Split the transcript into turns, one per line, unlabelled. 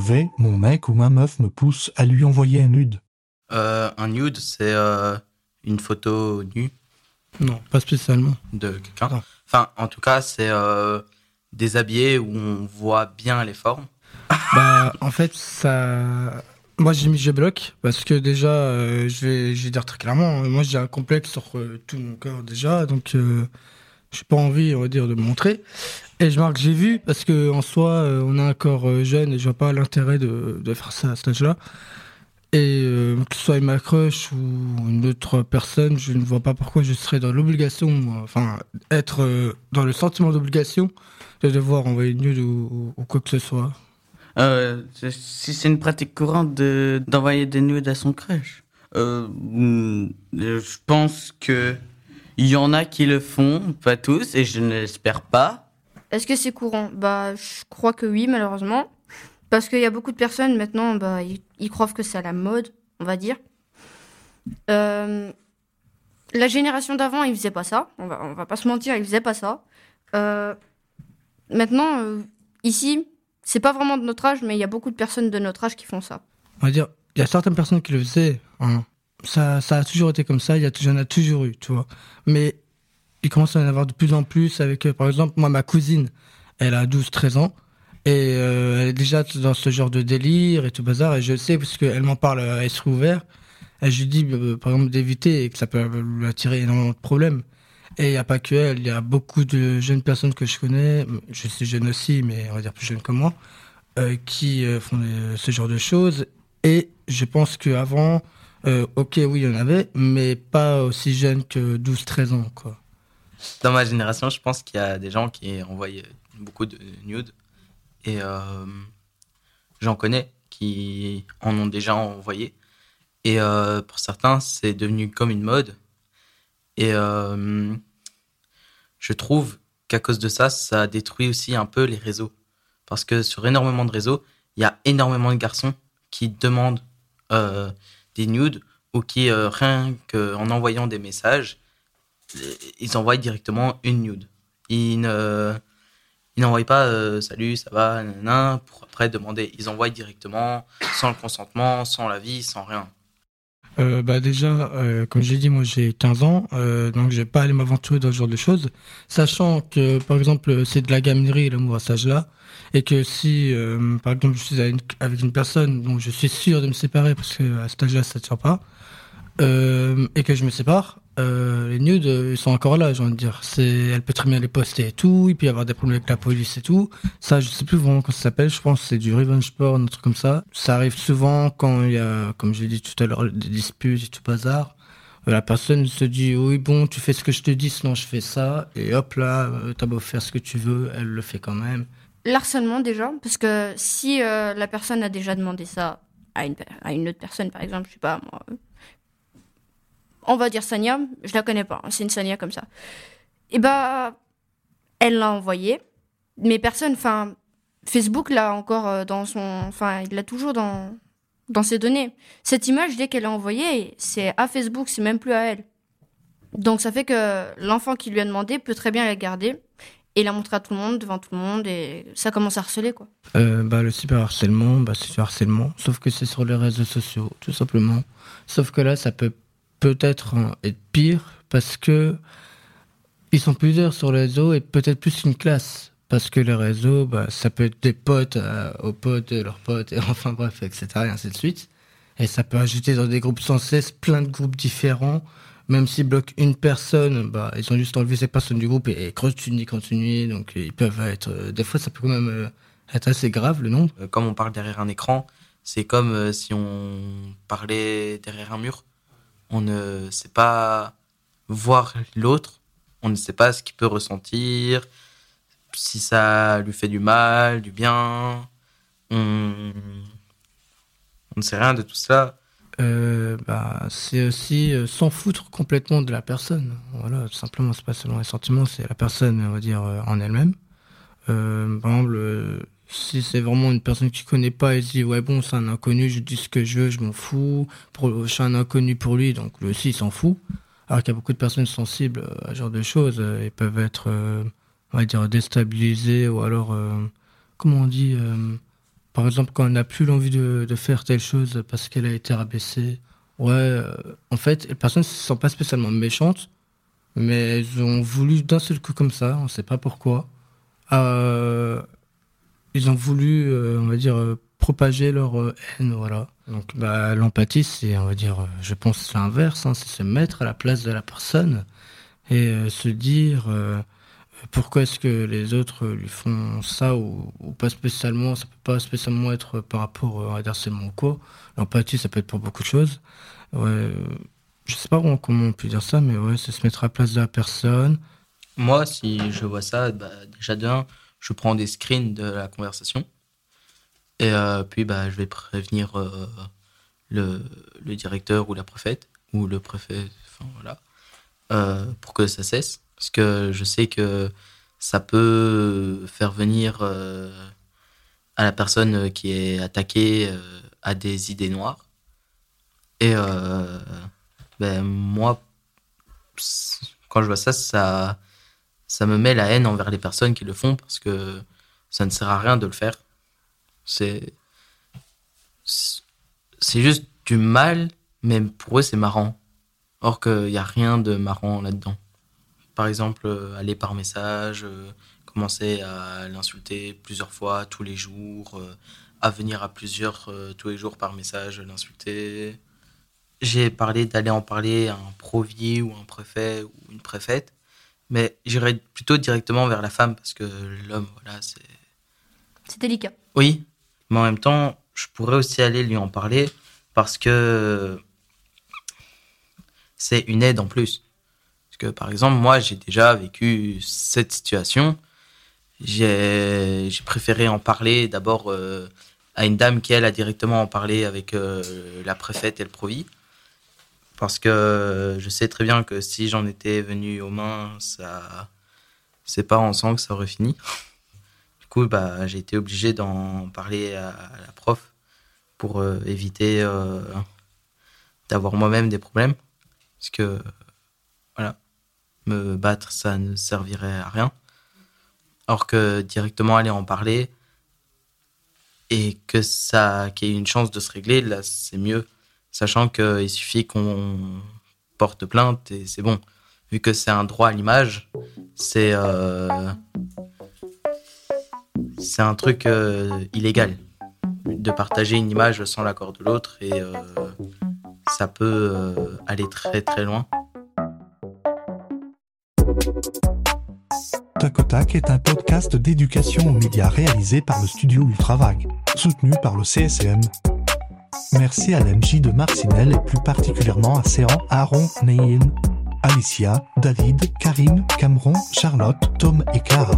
V, mon mec ou ma meuf me pousse à lui envoyer un nude
Euh, un nude, c'est euh, une photo nue
Non, pas spécialement.
de quelqu'un. Enfin, en tout cas, c'est euh, déshabillé où on voit bien les formes.
Bah, en fait, ça. Moi, j'ai mis je bloque parce que déjà, euh, je, vais, je vais dire très clairement, moi j'ai un complexe sur euh, tout mon corps déjà, donc euh, j'ai pas envie, on va dire, de me montrer. Et je marque j'ai vu parce que en soi, euh, on a un corps euh, jeune et je vois pas l'intérêt de, faire ça à cet âge-là. Et euh, que ce soit ma crush ou une autre personne, je ne vois pas pourquoi je serais dans l'obligation, enfin, être dans le sentiment d'obligation de devoir envoyer une nude ou, quoi que ce soit.
Si c'est une pratique courante de d'envoyer des nudes à son crush, hmm, je pense que il y en a qui le font, pas tous, et je ne l'espère pas.
Est-ce que c'est courant? Bah, je crois que oui, malheureusement. Parce qu'il y a beaucoup de personnes maintenant, bah, ils, ils croient que c'est à la mode, on va dire. Euh, la génération d'avant, ils faisaient pas ça. On va, on va pas se mentir, ils faisaient pas ça. Euh, maintenant, euh, ici, c'est pas vraiment de notre âge, mais il y a beaucoup de personnes de notre âge qui font ça.
on va dire, il y a certaines personnes qui le faisaient. hein. Ça, ça a toujours été comme ça, il y, a, y en a toujours eu, tu vois. Mais il commence à en avoir de plus en plus avec, euh, par exemple, moi, ma cousine, elle a 12-13 ans. Et euh, elle est déjà dans ce genre de délire et tout bazar. Et je sais, parce qu'elle m'en parle à esprit ouvert. Et je lui dis, euh, par exemple, d'éviter et que ça peut lui attirer énormément de problèmes. Et il n'y a pas que elle, il y a beaucoup de jeunes personnes que je connais, je suis jeune aussi, mais on va dire plus jeune que moi, euh, qui euh, font ce genre de choses. Et je pense qu'avant, euh, ok, oui, il y en avait, mais pas aussi jeunes que 12-13 ans, quoi.
Dans ma génération, je pense qu'il y a des gens qui envoient beaucoup de nudes. Et euh, j'en connais qui en ont déjà envoyé. Et euh, pour certains, c'est devenu comme une mode. Et euh, je trouve qu'à cause de ça, ça détruit aussi un peu les réseaux. Parce que sur énormément de réseaux, il y a énormément de garçons qui demandent euh, des nudes ou qui, euh, rien qu'en envoyant des messages, ils envoient directement une nude. Ils ne, ils n'envoient pas euh, salut, ça va, nanana, pour après demander. Ils envoient directement, sans le consentement, sans l'avis, sans rien.
Euh, bah déjà, euh, comme j'ai dit, moi j'ai 15 ans, euh, donc je vais pas aller m'aventurer dans ce genre de choses, sachant que par exemple c'est de la gaminerie l'amour à cet âge-là, et que si euh, par exemple je suis avec une, personne dont je suis sûr de me séparer parce que à cet âge-là ça ne tient pas, euh, et que je me sépare, euh, les nudes euh, ils sont encore là, j'ai envie de dire. Elle peut très bien les poster et tout, il peut y avoir des problèmes avec la police et tout. Ça, je sais plus vraiment comment ça s'appelle. Je pense que c'est du revenge porn, un truc comme ça. Ça arrive souvent quand il y a, comme j'ai dit tout à l'heure, des disputes et tout bazar. Euh, La personne se dit oui bon tu fais ce que je te dis sinon je fais ça et hop là t'as beau faire ce que tu veux elle le fait quand même
L'harcèlement déjà, parce que si la personne a déjà demandé ça à une, autre personne, par exemple, je sais pas moi, on va dire Sania, je la connais pas, hein, c'est une Sania comme ça. Et bah, elle l'a envoyé, mais personne, enfin, Facebook l'a encore euh, dans son, enfin, il l'a toujours dans dans ses données. Cette image, dès qu'elle l'a envoyée, c'est à Facebook, c'est même plus à elle. Donc ça fait que l'enfant qui lui a demandé peut très bien la garder et la montrer à tout le monde, devant tout le monde, et ça commence à harceler, quoi.
Euh, bah, le cyberharcèlement, bah, c'est du harcèlement, sauf que c'est sur les réseaux sociaux, tout simplement. Sauf que là, ça peut peut-être être pire parce que ils sont plusieurs sur les réseaux et peut-être plus qu'une classe. Parce que les réseaux, bah, ça peut être des potes euh, aux potes de leurs potes, et enfin bref, etc. et ainsi de suite. Et ça peut ajouter dans des groupes sans cesse plein de groupes différents. Même s'ils bloquent une personne, bah, ils ont juste enlevé cette personne du groupe et, et continuer, continuer. Donc ils peuvent être. euh, des fois, ça peut quand même euh, être assez grave le nombre.
Comme on parle derrière un écran, c'est comme si on parlait derrière un mur. On ne sait pas voir l'autre, on ne sait pas ce qu'il peut ressentir, si ça lui fait du mal, du bien. On, on ne sait rien de tout ça.
Euh, bah, c'est aussi euh, s'en foutre complètement de la personne. Voilà, simplement, c'est pas seulement les sentiments, c'est la personne, on va dire, euh, en elle-même. Par exemple, si c'est vraiment une personne que tu connais pas et se dit, ouais, bon, c'est un inconnu, je dis ce que je veux, je m'en fous. Je suis un inconnu pour lui, donc lui aussi, il s'en fout. Alors qu'il y a beaucoup de personnes sensibles euh, à ce genre de choses, euh, ils peuvent être, euh, on va dire, déstabilisées ou alors, comment on dit, par exemple, quand on n'a plus l'envie de, faire telle chose parce qu'elle a été rabaissée, ouais, en fait, les personnes ne se sentent pas spécialement méchantes, mais elles ont voulu d'un seul coup comme ça, on ne sait pas pourquoi. Ils ont voulu, euh, on va dire, euh, propager leur euh, haine, voilà. Donc, bah, l'empathie, c'est, on va dire, je pense l'inverse, hein, c'est se mettre à la place de la personne et se dire pourquoi est-ce que les autres lui font ça ou, ou pas spécialement, ça peut pas spécialement être par rapport à harcèlement ou quoi. L'empathie, ça peut être pour beaucoup de choses. Ouais, je sais pas vraiment comment on peut dire ça, mais ouais, c'est se mettre à la place de la personne.
Moi, si je vois ça, bah, déjà d'un, je prends des screens de la conversation. Et euh, puis, bah, je vais prévenir euh, le, directeur ou la préfète, ou le préfet, enfin voilà, euh, pour que ça cesse. Parce que je sais que ça peut faire venir à la personne qui est attaquée à des idées noires. Et ben, moi, quand je vois ça, ça, ça me met la haine envers les personnes qui le font parce que ça ne sert à rien de le faire. C'est c'est juste du mal, mais pour eux c'est marrant. Or qu'il n'y a rien de marrant là-dedans. Par exemple, euh, aller par message, euh, commencer à l'insulter plusieurs fois tous les jours, euh, à venir à plusieurs tous les jours par message, l'insulter. J'ai parlé d'aller en parler à un provi ou un préfet ou une préfète, mais j'irais plutôt directement vers la femme parce que l'homme, voilà, c'est.
C'est délicat.
Oui, mais en même temps, je pourrais aussi aller lui en parler parce que c'est une aide en plus. Parce que par exemple, moi, j'ai déjà vécu cette situation. J'ai préféré en parler d'abord euh, à une dame qui, elle, a directement en parlé avec euh, la préfète et le provis. Parce que je sais très bien que si j'en étais venu aux mains, ça. C'est pas en sang que ça aurait fini. Du coup, bah, j'ai été obligé d'en parler à, la prof pour euh, éviter euh, d'avoir moi-même des problèmes. Parce que, voilà, me battre, ça ne servirait à rien. Alors que directement aller en parler et que ça, qu'il y ait une chance de se régler, là, c'est mieux. Sachant qu'il suffit qu'on porte plainte et c'est bon. Vu que c'est un droit à l'image, c'est euh, un truc euh, illégal de partager une image sans l'accord de l'autre et euh, ça peut aller très très loin.
Tac au Tac est un podcast d'éducation aux médias réalisé par le studio Ultravague, soutenu par le CSM. Merci à l'MJ de Marcinelle et plus particulièrement à Séan, Aaron, Neyin, Alicia, David, Karine, Cameron, Charlotte, Tom et Clara.